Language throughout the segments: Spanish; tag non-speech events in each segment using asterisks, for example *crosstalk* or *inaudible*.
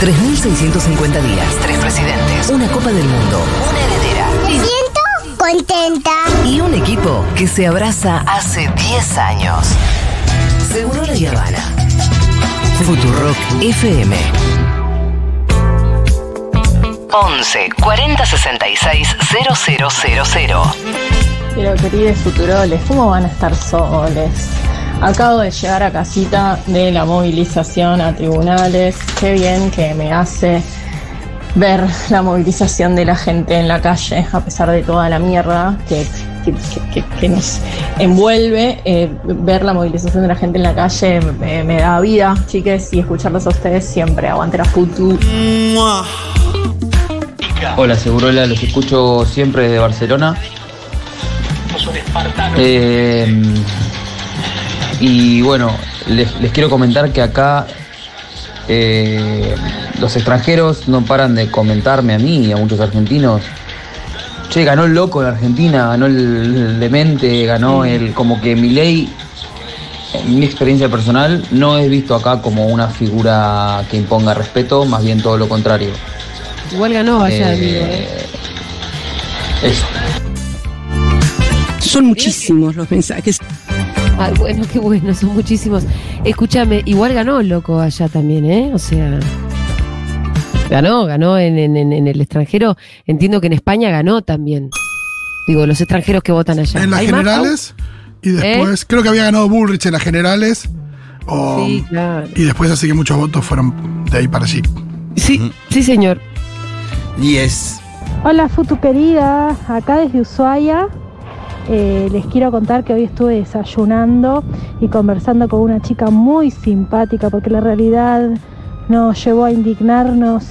3.650 días, tres presidentes, una Copa del Mundo, una heredera Me siento contenta. y un equipo que se abraza hace 10 años. Seguro la Habana. Futurock FM. 11 40 66 000. Pero queridos futuroles, ¿cómo van a estar soles? Acabo de llegar a casita de la movilización a tribunales. Qué bien que me hace ver la movilización de la gente en la calle, a pesar de toda la mierda que, que- que- que- que nos envuelve. eh, ver la movilización de la gente en la calle me, me da vida, chiques, y escucharlos a ustedes siempre. Aguante la futu. Hola, Segurola, los escucho siempre desde Barcelona. Eh, y bueno, les, les quiero comentar que acá eh, los extranjeros no paran de comentarme a mí y a muchos argentinos. Che, ganó el loco en Argentina, ganó el, el demente, ganó el. como que Milei, en mi experiencia personal, no es visto acá como una figura que imponga respeto, más bien todo lo contrario. Igual ganó allá, Eh, amigo. ¿eh? Eso. Son muchísimos los mensajes. Ay, bueno, qué bueno, son muchísimos. Escúchame, igual ganó loco allá también, ¿eh? O sea. Ganó, ganó en, en- en- el extranjero. Entiendo que en España ganó también. Digo, los extranjeros que votan allá. En las ¿Hay más, generales y después, creo que había ganado Bullrich en las generales. Sí, claro. Y después así que muchos votos fueron de ahí para allí. Sí, sí, señor. 10. Hola Futu querida, acá desde Ushuaia. Eh, les quiero contar que hoy estuve desayunando y conversando con una chica muy simpática porque la realidad nos llevó a indignarnos,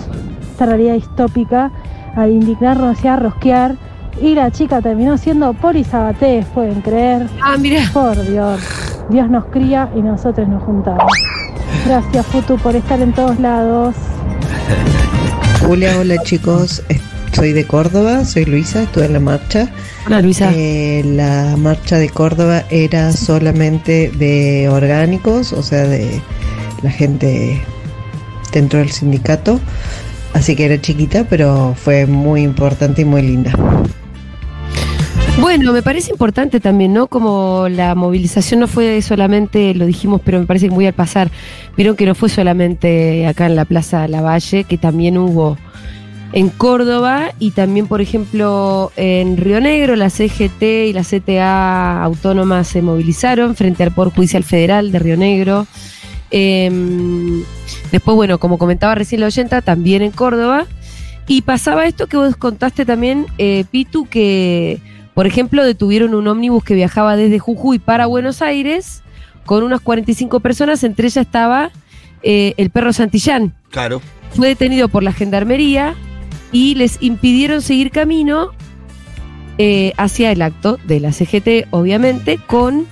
esta realidad distópica, a indignarnos y a rosquear. Y la chica terminó siendo Poli Sabatés, pueden creer. Ah, mira. Por Dios, Dios nos cría y nosotros nos juntamos. Gracias Futu por estar en todos lados. Hola, hola chicos, soy de Córdoba, soy Luisa, estuve en la marcha. Hola, Luisa. Eh, la marcha de Córdoba era solamente de orgánicos, o sea, de la gente dentro del sindicato. Así que era chiquita, pero fue muy importante y muy linda. Bueno, me parece importante también, ¿no? Como la movilización no fue solamente, lo dijimos, pero me parece que muy al pasar, vieron que no fue solamente acá en la Plaza Lavalle, que también hubo en Córdoba y también, por ejemplo, en Río Negro, la CGT y la CTA autónoma se movilizaron frente al Poder Judicial Federal de Río Negro. Em, después, bueno, como comentaba recién la oyenta, también en Córdoba. Y pasaba esto que vos contaste también, eh, Pitu, que, por ejemplo, detuvieron un ómnibus que viajaba desde Jujuy para Buenos Aires con unas 45 personas, entre ellas estaba eh, el perro Santillán. Claro. Fue detenido por la gendarmería y les impidieron seguir camino eh, hacia el acto de la CGT, obviamente, con,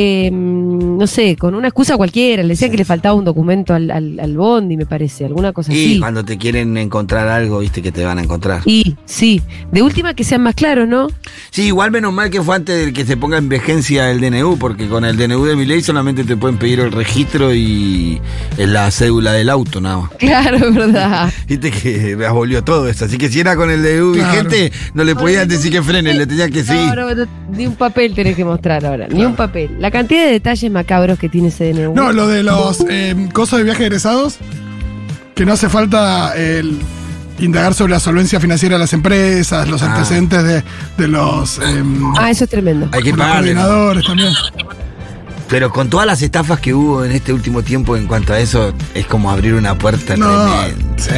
eh, no sé, con una excusa cualquiera. Le decían que le faltaba un documento al, al, al Bondi, me parece, alguna cosa Y así. cuando te quieren encontrar algo, viste que te van a encontrar. Y sí, de última que sean más claros, ¿no? Sí, igual menos mal que fue antes de que se ponga en vigencia el DNU, porque con el DNU de mi ley solamente te pueden pedir el registro y la cédula del auto, nada más. Claro, es verdad. *laughs* Viste que me abolió todo eso. Así que si era con el DNU Claro. vigente, no le podían decir que frenen, le tenían que seguir. No, no, no, ni un papel tenés que mostrar ahora, ni un papel. La cantidad de detalles macabros que tiene ese DNU. No, lo de los eh, cosas de viaje egresados, que no hace falta el indagar sobre la solvencia financiera de las empresas, los Ah. antecedentes de, de los, em, Ah, eso es tremendo. Hay que los pagarle. ¿no? coordinadores también. Pero con todas las estafas que hubo en este último tiempo en cuanto a eso, es como abrir una puerta No, sí.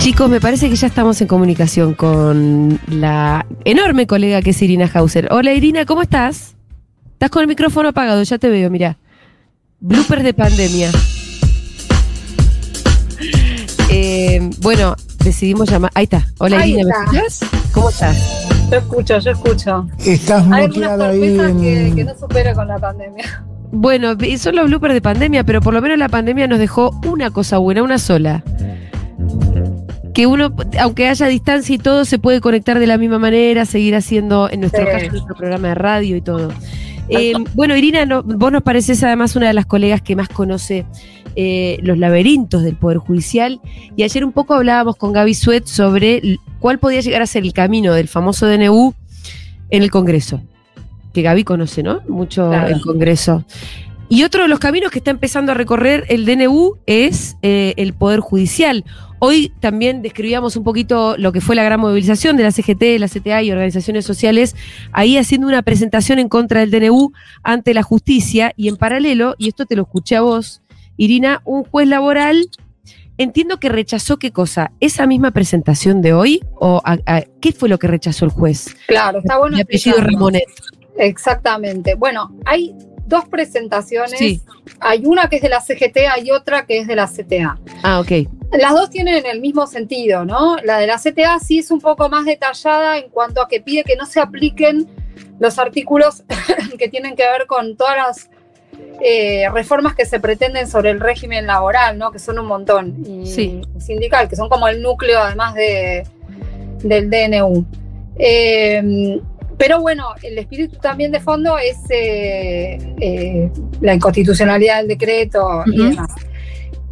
Chicos, me parece que ya estamos en comunicación con la enorme colega que es Irina Hauser. Hola Irina, ¿cómo estás? Estás con el micrófono apagado, ya te veo, mira. Blooper de pandemia. Eh, bueno, decidimos llamar. Ahí está. Hola Ahí Irina, ¿me está. escuchas? ¿Cómo estás? Yo escucho, yo escucho. Estás Hay muteada ahí sorpresas que, en... que no supero con la pandemia. Bueno, y son los bloopers de pandemia, pero por lo menos la pandemia nos dejó una cosa buena, una sola. Que uno, aunque haya distancia y todo, se puede conectar de la misma manera, seguir haciendo, en nuestro Sí. caso, nuestro programa de radio y todo. Eh, bueno, Irina, no- vos nos pareces además una de las colegas que más conoce eh, los laberintos del Poder Judicial. Y ayer un poco hablábamos con Gaby Suet sobre cuál podía llegar a ser el camino del famoso DNU en el Congreso. Que Gaby conoce, ¿no? Mucho Claro. el Congreso. Y otro de los caminos que está empezando a recorrer el DNU es eh, el Poder Judicial. Hoy también describíamos un poquito lo que fue la gran movilización de la CGT, la CTA y organizaciones sociales, ahí haciendo una presentación en contra del DNU ante la justicia y en paralelo, y esto te lo escuché a vos, Irina, un juez laboral, entiendo que rechazó qué cosa, esa misma presentación de hoy o a- a- qué fue lo que rechazó el juez. Claro, está bueno. Mi apellido. Ramonet. Exactamente. Bueno, hay dos presentaciones. Sí. Hay una que es de la CGT, hay otra que es de la CTA. Ah, ok. Las dos tienen el mismo sentido, ¿no? La de la CTA sí es un poco más detallada en cuanto a que pide que no se apliquen los artículos *laughs* que tienen que ver con todas las eh, reformas que se pretenden sobre el régimen laboral, ¿no? Que son un montón. Y Sí. sindical, que son como el núcleo además de, del DNU. Eh, pero bueno, el espíritu también de fondo es eh, eh, la inconstitucionalidad del decreto y demás.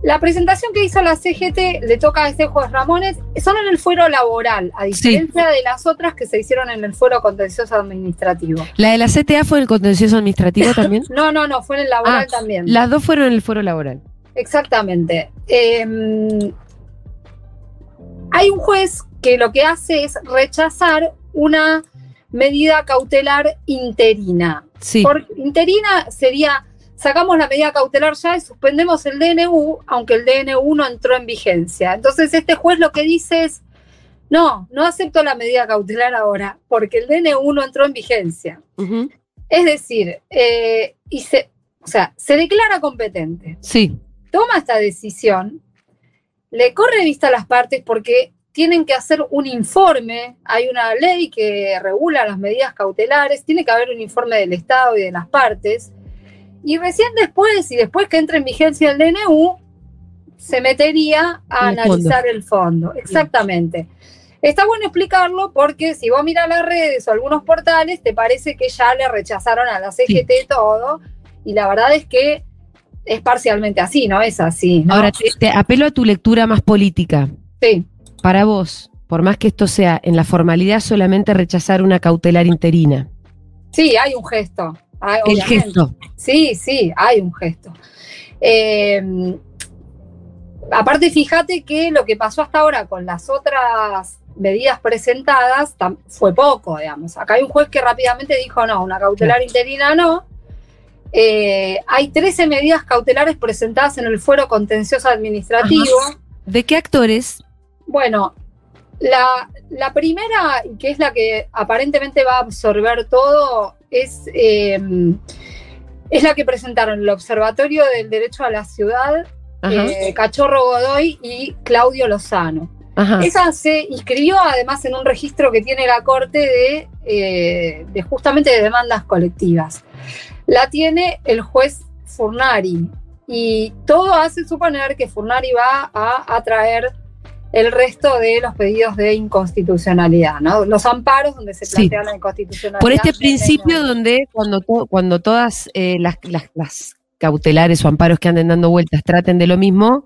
La presentación que hizo la CGT le toca a este juez Ramones, son en el fuero laboral, a diferencia de las otras que se hicieron en el fuero contencioso administrativo. ¿La de la CTA fue en el contencioso administrativo también? *laughs* No, no, no, fue en el laboral Ah, también. Las dos fueron en el foro laboral. Exactamente. Eh, hay un juez que lo que hace es rechazar una medida cautelar interina. Sí. Por interina sería, sacamos la medida cautelar ya y suspendemos el DNU, aunque el DNU no entró en vigencia. Entonces este juez lo que dice es, no, no acepto la medida cautelar ahora, porque el DNU no entró en vigencia. Es decir, eh, y se, o sea, se declara competente Sí. toma esta decisión, le corre vista a las partes porque tienen que hacer un informe, hay una ley que regula las medidas cautelares, tiene que haber un informe del Estado y de las partes, y recién después, y después que entre en vigencia el DNU, se metería a El analizar el fondo. Exactamente. Está bueno explicarlo porque si vos miras las redes o algunos portales, te parece que ya le rechazaron a la CGT todo, y la verdad es que es parcialmente así, no es así. ¿no? Ahora, te, te apelo a tu lectura más política. Sí. Para vos, por más que esto sea en la formalidad solamente rechazar una cautelar interina. Sí, hay un gesto. hay- El obviamente. gesto. Sí, sí, hay un gesto. Eh, aparte, fíjate que lo que pasó hasta ahora con las otras medidas presentadas fue poco, digamos. Acá hay un juez que rápidamente dijo, no, una cautelar interina no. Eh, hay 13 medidas cautelares presentadas en el fuero contencioso administrativo. ¿De qué actores? Bueno, la, la primera, que es la que aparentemente va a absorber todo, es, eh, es la que presentaron el Observatorio del Derecho a la Ciudad, eh, Cachorro Godoy y Claudio Lozano. Ajá. Esa se inscribió además en un registro que tiene la Corte de, eh, de justamente de demandas colectivas. La tiene el juez Furnari y todo hace suponer que Furnari va a atraer el resto de los pedidos de inconstitucionalidad, ¿no? Los amparos donde se Sí. plantea la inconstitucionalidad. Por este principio donde cuando, to- cuando todas eh, las, las- las cautelares o amparos que anden dando vueltas traten de lo mismo,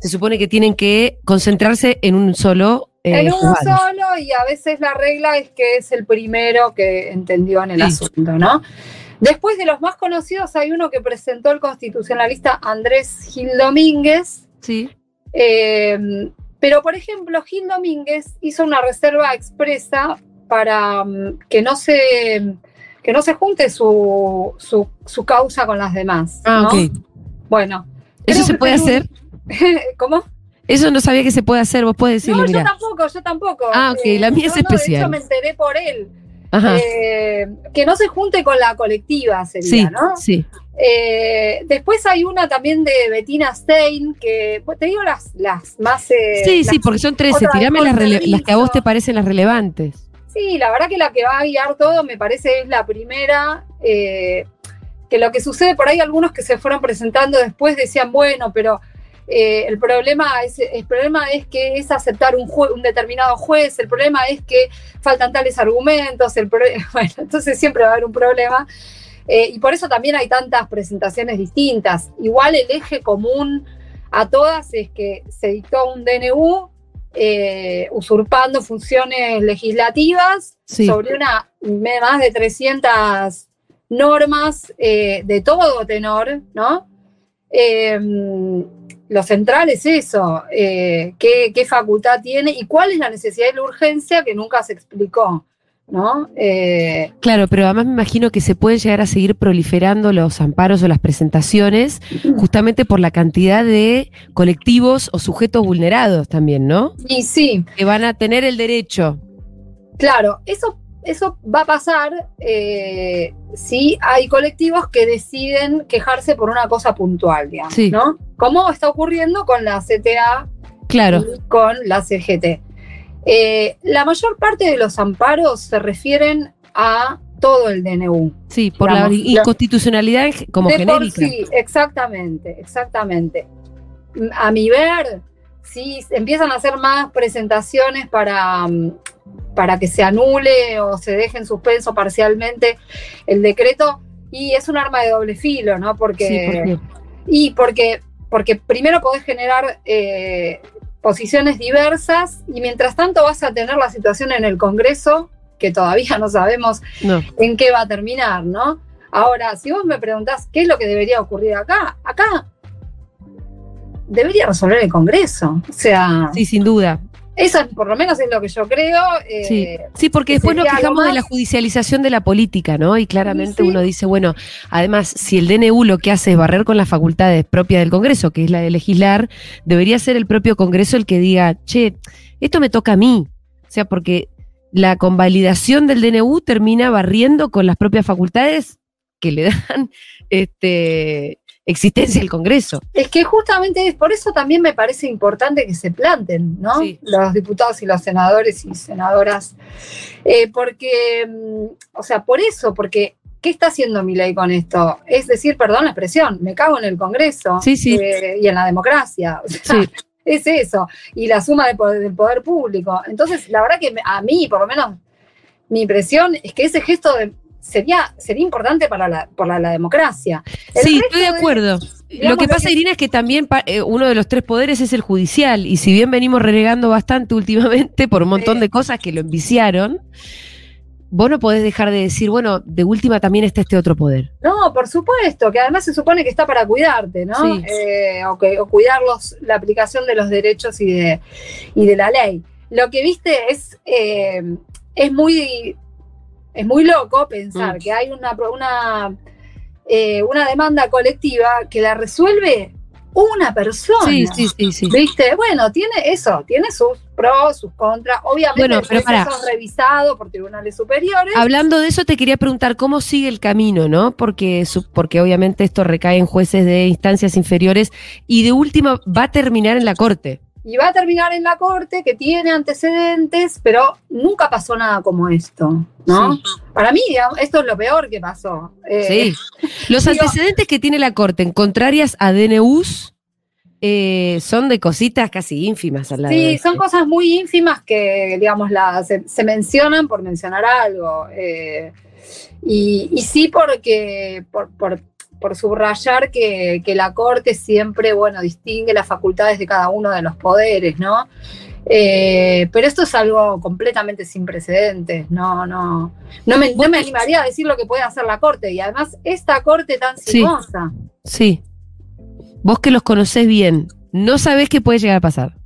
se supone que tienen que concentrarse en un solo eh, en juzgado. solo y a veces la regla es que es el primero que entendió en el Sí. asunto, ¿no? Después de los más conocidos hay uno que presentó el constitucionalista Andrés Gil Domínguez, Sí. eh, pero por ejemplo Gil Domínguez hizo una reserva expresa para mm, que no se que no se junte su, su, su causa con las demás. Ah, ¿no? ok. Bueno. ¿Eso se puede hacer? *laughs* ¿Cómo? Eso no sabía que se puede hacer, vos podés decirle, No, yo tampoco, yo tampoco. Eh, Ah, ok, la mía es no, no, especial. de hecho, me enteré por él. Ajá. Eh, que no se junte con la colectiva, sería, sí, ¿no? sí. Eh, después hay una también de Bettina Stein, que pues, te digo las, las más. eh, Sí, las- sí, porque son 13. otra Tirame las, que a vos te parecen las relevantes. Sí, la verdad que la que va a guiar todo me parece es la primera. eh, que lo que sucede por ahí, algunos que se fueron presentando después decían, bueno, pero eh, el, problema es, el problema es que es aceptar un, jue- un determinado juez, el problema es que faltan tales argumentos, el pro- *laughs* bueno, entonces siempre va a haber un problema. Eh, y por eso también hay tantas presentaciones distintas. Igual el eje común a todas es que se dictó un DNU eh, usurpando funciones legislativas Sí. sobre una más de 300 normas eh, de todo tenor, ¿no? Eh, lo central es eso, qué, qué facultad tiene y cuál es la necesidad y la urgencia que nunca se explicó, ¿no? Eh, Claro, pero además me imagino que se pueden llegar a seguir proliferando los amparos o las presentaciones justamente por la cantidad de colectivos o sujetos vulnerados también, ¿no? y sí, Que van a tener el derecho. Claro, eso, eso va a pasar eh, si hay colectivos que deciden quejarse por una cosa puntual, digamos, Sí. ¿no? Como está ocurriendo con la CTA Claro. y con la CGT. Eh, la mayor parte de los amparos se refieren a todo el DNU. Sí, por la inconstitucionalidad como De por genérica. sí, exactamente, exactamente. A mi ver, sí empiezan a hacer más presentaciones para, mm, para que se anule o se deje en suspenso parcialmente el decreto, y es un arma de doble filo, ¿no? Porque, Sí, ¿por qué? y porque, porque primero podés generar eh, posiciones diversas, y mientras tanto vas a tener la situación en el Congreso, que todavía no sabemos No. en qué va a terminar, ¿no? Ahora, si vos me preguntás qué es lo que debería ocurrir acá, acá debería resolver el Congreso. O sea, Sí, sin duda. Eso por lo menos es lo que yo creo. eh, Sí, sí, porque que después nos quejamos de la judicialización de la política, ¿no? Y claramente sí. uno dice, bueno, además, si el DNU lo que hace es barrer con las facultades propias del Congreso, que es la de legislar, debería ser el propio Congreso el que diga, che, esto me toca a mí. O sea, porque la convalidación del DNU termina barriendo con las propias facultades que le dan *laughs* este, existencia al Congreso. Es que justamente es por eso también me parece importante que se planten, ¿no? Sí. Los diputados y los senadores y senadoras. Eh, porque, mm, o sea, por eso, porque ¿qué está haciendo mi ley con esto? Es decir, perdón la expresión, me cago en el Congreso Sí, sí. eh, y en la democracia. O sea, Sí. *laughs* Es eso, y la suma de poder- del poder público. Entonces, la verdad que a mí, por lo menos, mi impresión es que ese gesto de- sería, sería importante para la, por la, la democracia. El Sí, estoy de acuerdo. Lo que pasa, que- Irina, es que también eh, uno de los tres poderes es el judicial. Y si bien venimos renegando bastante últimamente por un montón Sí. de cosas que lo enviciaron, vos no podés dejar de decir, bueno, de última también está este otro poder. No, por supuesto, que además se supone que está para cuidarte, ¿no? Sí. Eh, o cuidar los- la aplicación de los derechos y de, y de la ley. Lo que viste es, eh, es muy es muy loco pensar Mm. que hay una, una, eh, una demanda colectiva que la resuelve una persona. Sí, sí, sí, sí. ¿Viste? Bueno, tiene eso, tiene sus pros, sus contras. Obviamente Bueno, el pero es revisado por tribunales superiores. Hablando de eso, te quería preguntar cómo sigue el camino, ¿no? Porque, porque obviamente esto recae en jueces de instancias inferiores y de última va a terminar en la corte. Y va a terminar en la corte que tiene antecedentes, pero nunca pasó nada como esto, ¿no? Sí. Para mí, digamos, esto es lo peor que pasó. Eh, Sí. *laughs* Los digo- antecedentes que tiene la corte en contrarias a DNUs eh, son de cositas casi ínfimas al lado. Sí, de son cosas muy ínfimas que, digamos, la, se, se mencionan por mencionar algo. eh, y, y sí porque, por, por- por subrayar que, que la Corte siempre, bueno, distingue las facultades de cada uno de los poderes, ¿no? Eh, pero esto es algo completamente sin precedentes, no, no, no me, no me animaría a decir lo que puede hacer la Corte, y además esta Corte tan Sí. sinuosa. Sí. Vos que los conocés bien, no sabés qué puede llegar a pasar.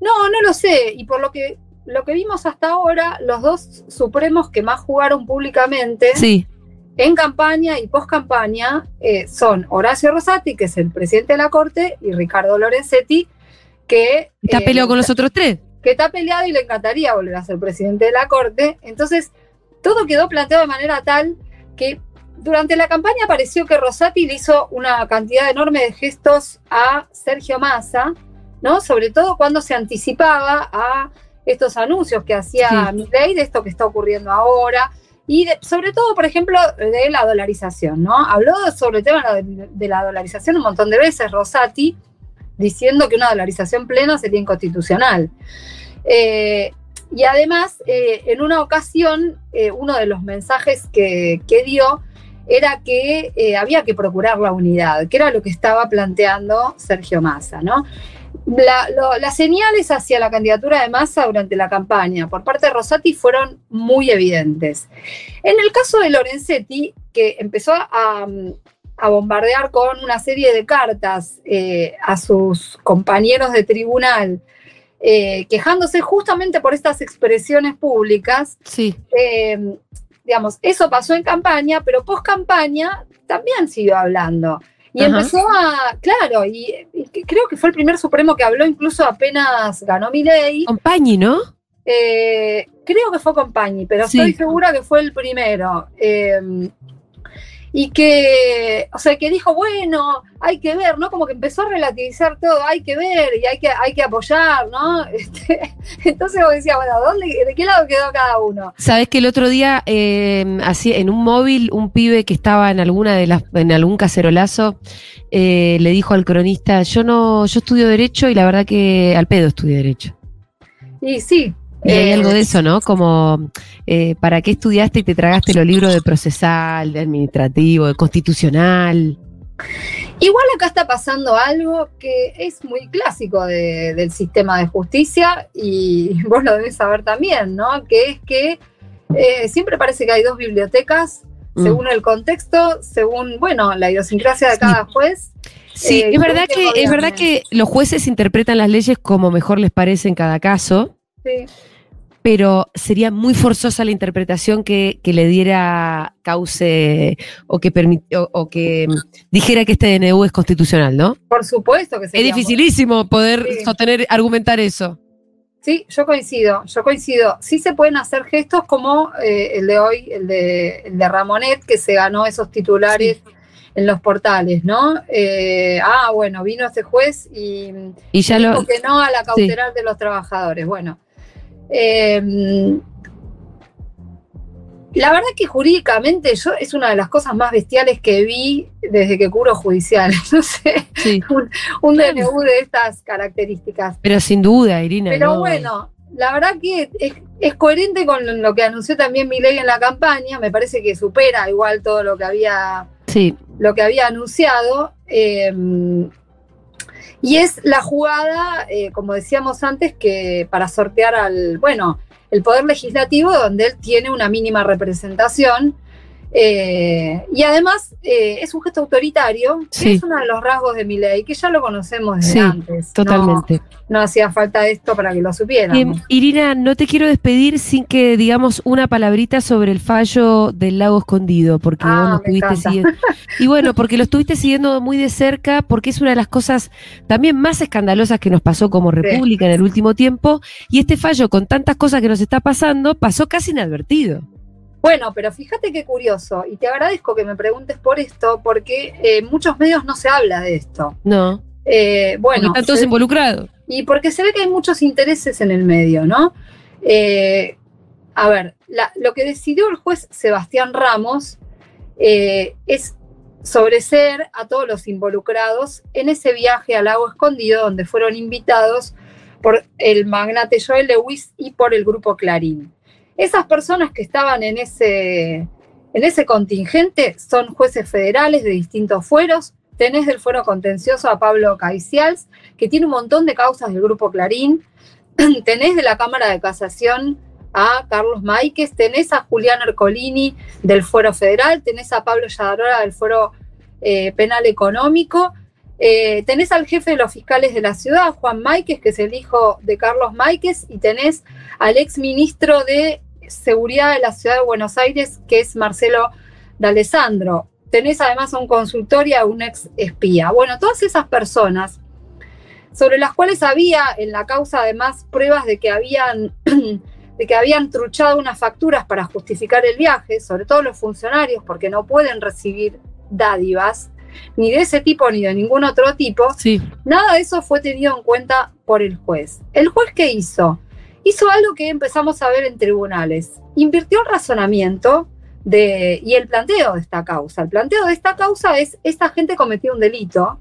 No, no lo sé. Y por lo que, lo que vimos hasta ahora, los dos supremos que más jugaron públicamente Sí, en campaña y post campaña son Horacio Rosati, que es el presidente de la Corte, y Ricardo Lorenzetti, que, está eh, peleado con los otros tres. que está peleado y le encantaría volver a ser presidente de la Corte. Entonces, todo quedó planteado de manera tal que durante la campaña pareció que Rosati le hizo una cantidad enorme de gestos a Sergio Massa, ¿no? Sobre todo cuando se anticipaba a estos anuncios que hacía Sí. Milei de esto que está ocurriendo ahora. Y sobre todo, por ejemplo, de la dolarización, ¿no? Habló sobre el tema de, la dolarización un montón de veces, Rosati, diciendo que una dolarización plena sería inconstitucional. Eh, y además, eh, en una ocasión, eh, uno de los mensajes que, que dio era que había que procurar la unidad, que era lo que estaba planteando Sergio Massa, ¿no? La- lo- las señales hacia la candidatura de Massa durante la campaña por parte de Rosati fueron muy evidentes. En el caso de Lorenzetti, que empezó a, a bombardear con una serie de cartas eh, a sus compañeros de tribunal, eh, quejándose justamente por estas expresiones públicas, Sí. eh, digamos, eso pasó en campaña, pero post campaña también siguió hablando. Y Ajá. empezó a, claro, y, creo que fue el primer Supremo que habló, incluso apenas ganó mi ley. Compañi, ¿no? creo que fue Compañi, pero Sí. estoy segura que fue el primero. Eh, y que, o sea, que dijo, bueno, hay que ver, ¿no? Como que empezó a relativizar todo, hay que ver y hay que, hay que apoyar, ¿no? *laughs* Este, entonces vos decías, bueno, ¿dónde, ¿de qué lado quedó cada uno? Sabes que el otro día, eh, así, en un móvil, un pibe que estaba en alguna de las, en algún cacerolazo, eh, le dijo al cronista, yo no, yo estudio derecho y la verdad que al pedo estudio derecho. Y sí. Y hay eh, algo de eso, ¿no? Como, eh, ¿para qué estudiaste y te tragaste los libros de procesal, de administrativo, de constitucional? Igual acá está pasando algo que es muy clásico de- del sistema de justicia y *laughs* vos lo debes saber también, ¿no? Que es que eh, siempre parece que hay dos bibliotecas Mm. según el contexto, según, bueno, la idiosincrasia de cada juez. Sí, Eh, es verdad ¿cómo que, es verdad que los jueces interpretan las leyes como mejor les parece en cada caso. Sí. Pero sería muy forzosa la interpretación que, que le diera cauce o que, permi- o, o que dijera que este DNU es constitucional, ¿no? Por supuesto que Es sería muy- dificilísimo poder Sí. sostener, argumentar eso. Sí, yo coincido, yo coincido. Sí se pueden hacer gestos como eh, el de hoy, el de, el de Ramonet, que se ganó esos titulares en los portales, ¿no? Eh, ah, bueno, vino este juez y, Y ya dijo lo. que no a la cautelar de los trabajadores. Bueno, eh, la verdad que jurídicamente yo es una de las cosas más bestiales que vi desde que curo judicial. *laughs* No sé, Sí. un, un DNU de estas características. Pero sin duda, Irina. Pero no. bueno, la verdad que es, es coherente con lo que anunció también Milei en la campaña. Me parece que supera igual todo lo que había, Sí, lo que había anunciado. eh, y es la jugada, eh, como decíamos antes, que para sortear al, bueno, el poder legislativo, donde él tiene una mínima representación. Eh, y además eh, es un gesto autoritario, que es uno de los rasgos de Milei, que ya lo conocemos desde Sí, antes. totalmente. no hacía falta esto para que lo supiéramos. Eh, Irina, no te quiero despedir sin que digamos una palabrita sobre el fallo del lago escondido, porque Ah, vos lo me estuviste siguiendo. Y bueno, porque lo estuviste siguiendo muy de cerca, porque es una de las cosas también más escandalosas que nos pasó como República en el último tiempo. Y este fallo, con tantas cosas que nos está pasando, pasó casi inadvertido. Bueno, pero fíjate qué curioso, y te agradezco que me preguntes por esto, porque eh, en muchos medios no se habla de esto. No. Eh, Porque bueno, están todos se- involucrados. y porque se ve que hay muchos intereses en el medio, ¿no? Eh, a ver, la- lo que decidió el juez Sebastián Ramos eh, es sobreseer a todos los involucrados en ese viaje al lago escondido donde fueron invitados por el magnate Joel Lewis y por el grupo Clarín. Esas personas que estaban en ese, en ese contingente son jueces federales de distintos fueros. Tenés del fuero contencioso a Pablo Caicials, que tiene un montón de causas del grupo Clarín. *clears throat* Tenés de la Cámara de Casación a Carlos Máiquez, tenés a Julián Ercolini del Fuero Federal, tenés a Pablo Yadarora del Fuero eh, Penal Económico, eh, tenés al jefe de los fiscales de la ciudad, Juan Máiquez, que es el hijo de Carlos Máiquez, y tenés al ex ministro de Seguridad de la Ciudad de Buenos Aires, que es Marcelo D'Alessandro. Tenés además a un consultor y a un ex espía. Bueno, todas esas personas sobre las cuales había en la causa además pruebas de que habían *clears throat* de que habían truchado unas facturas para justificar el viaje, sobre todo los funcionarios, porque no pueden recibir dádivas, ni de ese tipo ni de ningún otro tipo, Sí. nada de eso fue tenido en cuenta por el juez. ¿El juez qué hizo? Hizo algo que empezamos a ver en tribunales. Invirtió el razonamiento de, y el planteo de esta causa. El planteo de esta causa es, esta gente cometió un delito,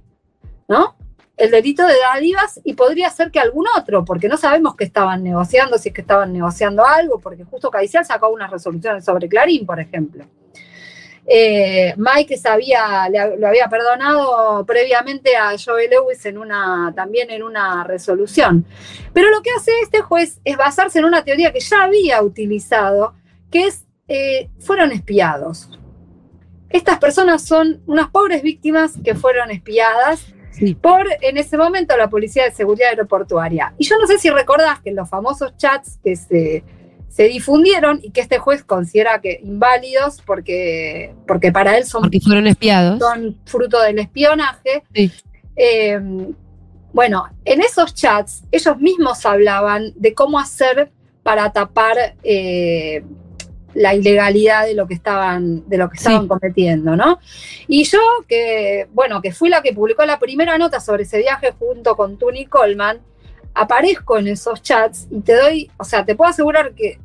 ¿no? El delito de dádivas y podría ser que algún otro, porque no sabemos qué estaban negociando, si es que estaban negociando algo, porque justo Caicial sacó unas resoluciones sobre Clarín, por ejemplo. Eh, Mike sabía, le- lo había perdonado previamente a Joe Lewis en una, también en una resolución. Pero lo que hace este juez es basarse en una teoría que ya había utilizado, que es, eh, fueron espiados. Estas personas son unas pobres víctimas que fueron espiadas Sí. por, en ese momento, la Policía de Seguridad Aeroportuaria. Y yo no sé si recordás que en los famosos chats que se, se difundieron y que este juez considera que inválidos porque, porque para él son, Porque fueron espiados. son fruto del espionaje. Sí. Eh, bueno, en esos chats ellos mismos hablaban de cómo hacer para tapar eh, la ilegalidad de lo que estaban, de lo que Sí. estaban cometiendo, ¿no? Y yo, que, bueno, que fui la que publicó la primera nota sobre ese viaje junto con Tony Coleman, aparezco en esos chats y te doy, o sea, te puedo asegurar que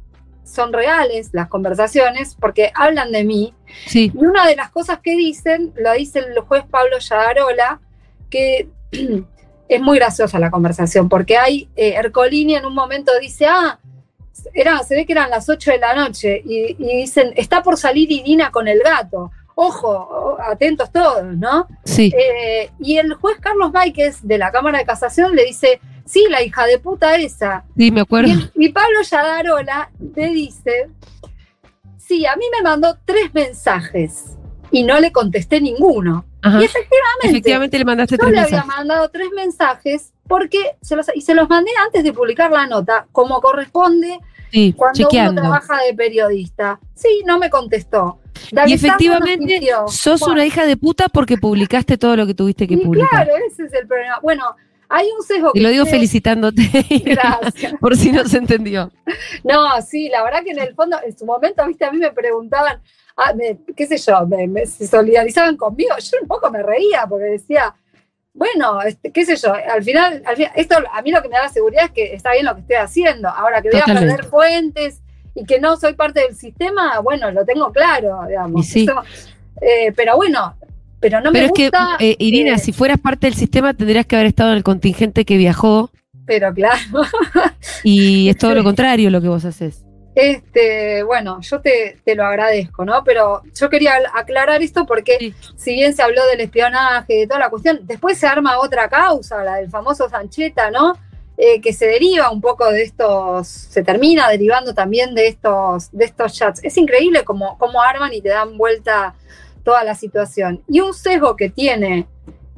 son reales las conversaciones porque hablan de mí. Sí. Y una de las cosas que dicen, lo dice el juez Pablo Yadarola, que *clears throat* es muy graciosa la conversación, porque hay, eh, Ercolini en un momento dice, ah, era, se ve que eran las 8 de la noche, y, y dicen, está por salir Irina con el gato. Ojo, atentos todos, ¿no? Sí. Eh, y el juez Carlos Máquez de la Cámara de Casación le dice, sí, la hija de puta esa. Sí, me acuerdo. Y, y Pablo Yadarola le dice, sí, a mí me mandó tres mensajes y no le contesté ninguno. Ajá. Y efectivamente, Efectivamente le mandaste yo tres le había mandado tres mensajes porque se los, y se los mandé antes de publicar la nota, como corresponde Sí, cuando chequeando. uno trabaja de periodista. Sí, no me contestó. Y David efectivamente sos Bueno, una hija de puta porque publicaste todo lo que tuviste que y publicar. claro, ese es el problema. Bueno, hay un sesgo Y lo digo tiene- felicitándote. *laughs* Gracias. por si no se entendió. No, sí, la verdad que en el fondo, en su momento, viste, a mí me preguntaban, ah, me- qué sé yo, me, me- se solidarizaban conmigo, yo un poco me reía porque decía, bueno, este, qué sé yo, al final, al final, esto a mí lo que me da la seguridad es que está bien lo que estoy haciendo. Ahora que voy a perder fuentes y que no soy parte del sistema, bueno, lo tengo claro, digamos. Sí. Eso, eh, pero bueno, pero no Pero me es que, eh, Irina, eh, si fueras parte del sistema tendrías que haber estado en el contingente que viajó Pero claro. *laughs* y es todo lo contrario lo que vos haces. Este, bueno, yo te, te lo agradezco, ¿no? Pero yo quería aclarar esto porque Sí. si bien se habló del espionaje, de toda la cuestión, después se arma otra causa, la del famoso Sancheta, ¿no? Eh, que se deriva un poco de estos, se termina derivando también de estos, de estos chats. Es increíble cómo, cómo arman y te dan vuelta toda la situación. Y un sesgo que tiene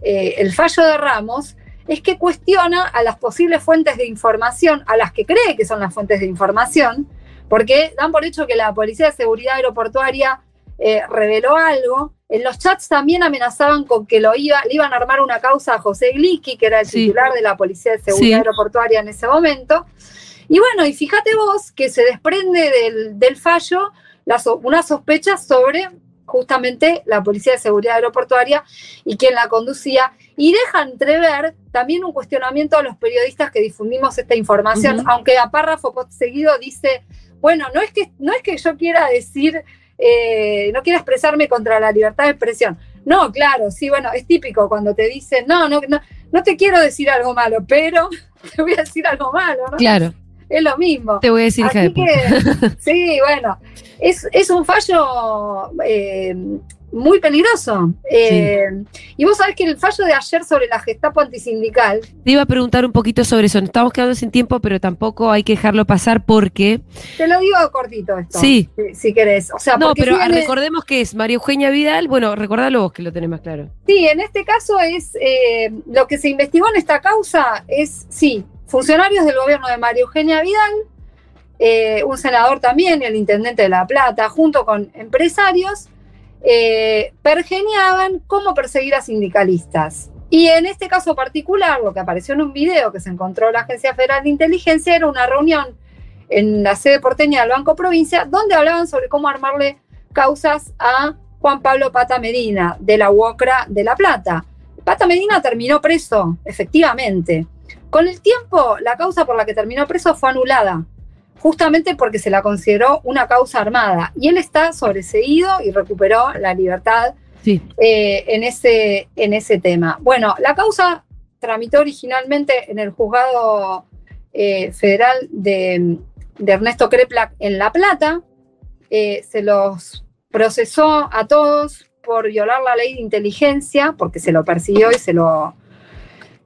eh, el fallo de Ramos es que cuestiona a las posibles fuentes de información, a las que cree que son las fuentes de información, porque dan por hecho que la Policía de Seguridad Aeroportuaria eh, reveló algo. En los chats también amenazaban con que lo iba, le iban a armar una causa a José Glicki, que era el Sí. titular de la Policía de Seguridad Sí. Aeroportuaria en ese momento. Y bueno, y fíjate vos que se desprende del, del fallo una sospecha sobre justamente la Policía de Seguridad Aeroportuaria y quien la conducía, y deja entrever también un cuestionamiento a los periodistas que difundimos esta información, aunque a párrafo seguido dice, bueno, no es que, no es que yo quiera decir, eh, no quiera expresarme contra la libertad de expresión. No, claro, sí, bueno, es típico cuando te dicen, no, no, no, no te quiero decir algo malo, pero *laughs* te voy a decir algo malo, ¿no? Claro, Es lo mismo. te voy a decir Así que, *laughs* sí, bueno, es, es un fallo eh, muy peligroso. Eh, Y vos sabés que el fallo de ayer sobre la Gestapo antisindical, Te iba a preguntar un poquito sobre eso. Nos estamos quedando sin tiempo, pero tampoco hay que dejarlo pasar porque. te lo digo cortito esto, Sí. si, si querés. O sea, No, pero si viene- recordemos que es María Eugenia Vidal. Bueno, recordalo vos que lo tenés más claro. Sí, en este caso es eh, lo que se investigó en esta causa es, sí, funcionarios del gobierno de María Eugenia Vidal, eh, un senador también, el intendente de La Plata, junto con empresarios, eh, pergeniaban cómo perseguir a sindicalistas. Y en este caso particular, lo que apareció en un video que se encontró la Agencia Federal de Inteligencia era una reunión en la sede porteña del Banco Provincia, donde hablaban sobre cómo armarle causas a Juan Pablo Pata Medina, de la UOCRA de La Plata. Pata Medina terminó preso, efectivamente. Con el tiempo, la causa por la que terminó preso fue anulada, justamente porque se la consideró una causa armada. Y él está sobreseído y recuperó la libertad Sí. eh, en, ese, en ese tema. Bueno, la causa tramitó originalmente en el juzgado eh, federal de, de Ernesto Kreplak en La Plata. Eh, se los procesó a todos por violar la ley de inteligencia, porque se lo persiguió y se lo,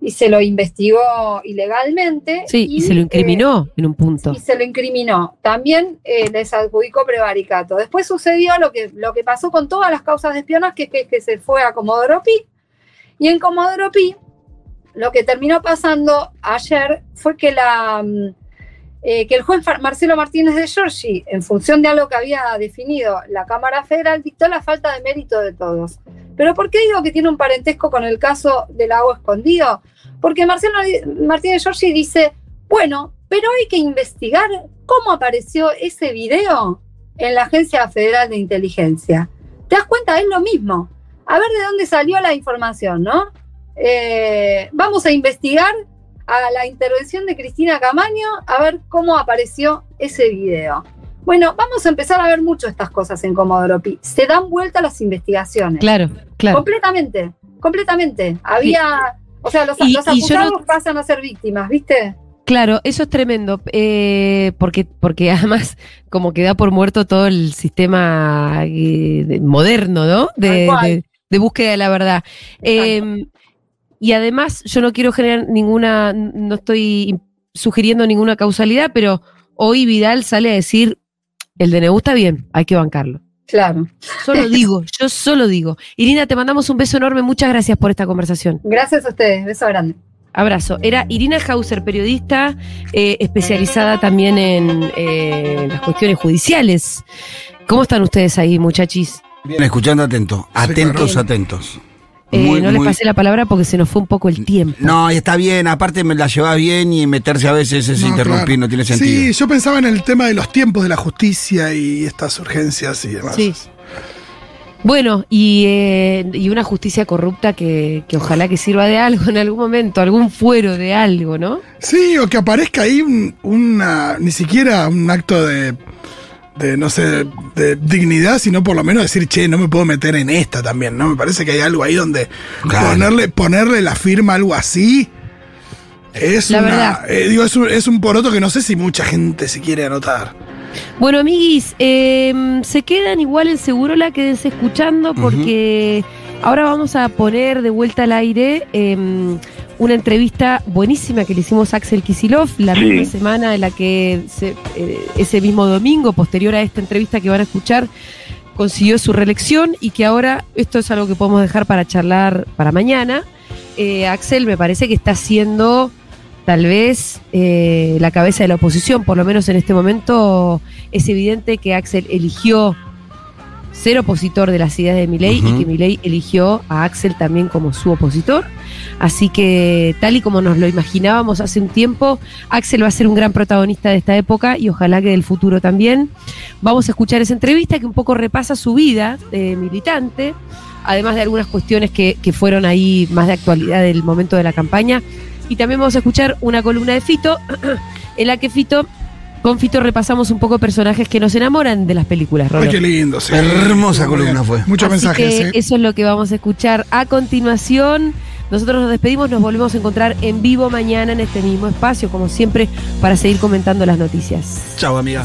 y se lo investigó ilegalmente. Sí, y, se lo eh, incriminó en un punto. y se lo incriminó. También eh, les adjudicó prevaricato. Después sucedió lo que, lo que pasó con todas las causas de espionaje, que es que se fue a Comodoro Pi. Y en Comodoro Pi, lo que terminó pasando ayer fue que la... mm, eh, que el juez Marcelo Martínez de Giorgi, en función de algo que había definido la Cámara Federal, dictó la falta de mérito de todos. ¿Pero por qué digo que tiene un parentesco con el caso del agua escondido? Porque Marcelo Martínez Giorgi dice, bueno, pero hay que investigar cómo apareció ese video en la Agencia Federal de Inteligencia. ¿Te das cuenta? Es lo mismo. A ver de dónde salió la información, ¿no? Eh, vamos a investigar a la intervención de Cristina Camaño a ver cómo apareció ese video. Bueno, vamos a empezar a ver mucho estas cosas en Comodoro Pi. Se dan vuelta las investigaciones. Claro, claro. Completamente, completamente. Había, o sea, los, Y- los no- acusados pasan a ser víctimas, ¿viste? Claro, eso es tremendo, eh, porque, porque además como que da por muerto todo el sistema eh, de- moderno, ¿no? De, búsqueda de la verdad. Eh, y además yo no quiero generar ninguna, no estoy sugiriendo ninguna causalidad, pero hoy Vidal sale a decir, el DNU está bien, hay que bancarlo. Claro. Solo *laughs* digo, yo solo digo. Irina, te mandamos un beso enorme, muchas gracias por esta conversación. Gracias a ustedes, beso grande. Abrazo. Era Irina Hauser, periodista eh, especializada también en eh, las cuestiones judiciales. ¿Cómo están ustedes ahí, muchachis? Bien, escuchando atento. Atentos, claro. atentos. Eh, Muy, no les muy- pasé la palabra porque se nos fue un poco el tiempo. No, y está bien, aparte me la llevas bien y meterse a veces es No, interrumpir, claro. no tiene sentido. Sí, yo pensaba en el tema de los tiempos de la justicia y estas urgencias y demás. Sí. Bueno, y, eh, y una justicia corrupta que, que ojalá que sirva de algo en algún momento, algún fuero de algo, ¿no? Sí, o que aparezca ahí un- una, ni siquiera un acto de, de, no sé, de dignidad, sino por lo menos decir, che, no me puedo meter en esta también, ¿no? Me parece que hay algo ahí donde Claro. ponerle, ponerle la firma a algo así es La una, verdad. eh, digo, es un, es un poroto que no sé si mucha gente se quiere anotar. Bueno, amiguis, eh, se quedan igual en Segurola, quédense escuchando porque ahora vamos a poner de vuelta al aire eh, una entrevista buenísima que le hicimos a Axel Kisilov la Sí. misma semana en la que se- eh, ese mismo domingo, posterior a esta entrevista que van a escuchar, consiguió su reelección y que ahora esto es algo que podemos dejar para charlar para mañana. Eh, Axel me parece que está haciendo tal vez eh, la cabeza de la oposición, por lo menos en este momento es evidente que Axel eligió ser opositor de las ideas de Milei y que Milei eligió a Axel también como su opositor. Así que tal y como nos lo imaginábamos hace un tiempo, Axel va a ser un gran protagonista de esta época y ojalá que del futuro también. Vamos a escuchar esa entrevista que un poco repasa su vida de militante, además de algunas cuestiones que, que fueron ahí más de actualidad del momento de la campaña. Y también vamos a escuchar una columna de Fito, *clears throat* en la que Fito, con Fito repasamos un poco personajes que nos enamoran de las películas. Ay, qué lindo, sí. Hermosa columna fue. Muchos Así mensajes, que ¿eh? eso es lo que vamos a escuchar a continuación. Nosotros nos despedimos, nos volvemos a encontrar en vivo mañana en este mismo espacio, como siempre, para seguir comentando las noticias. Chao, amiga.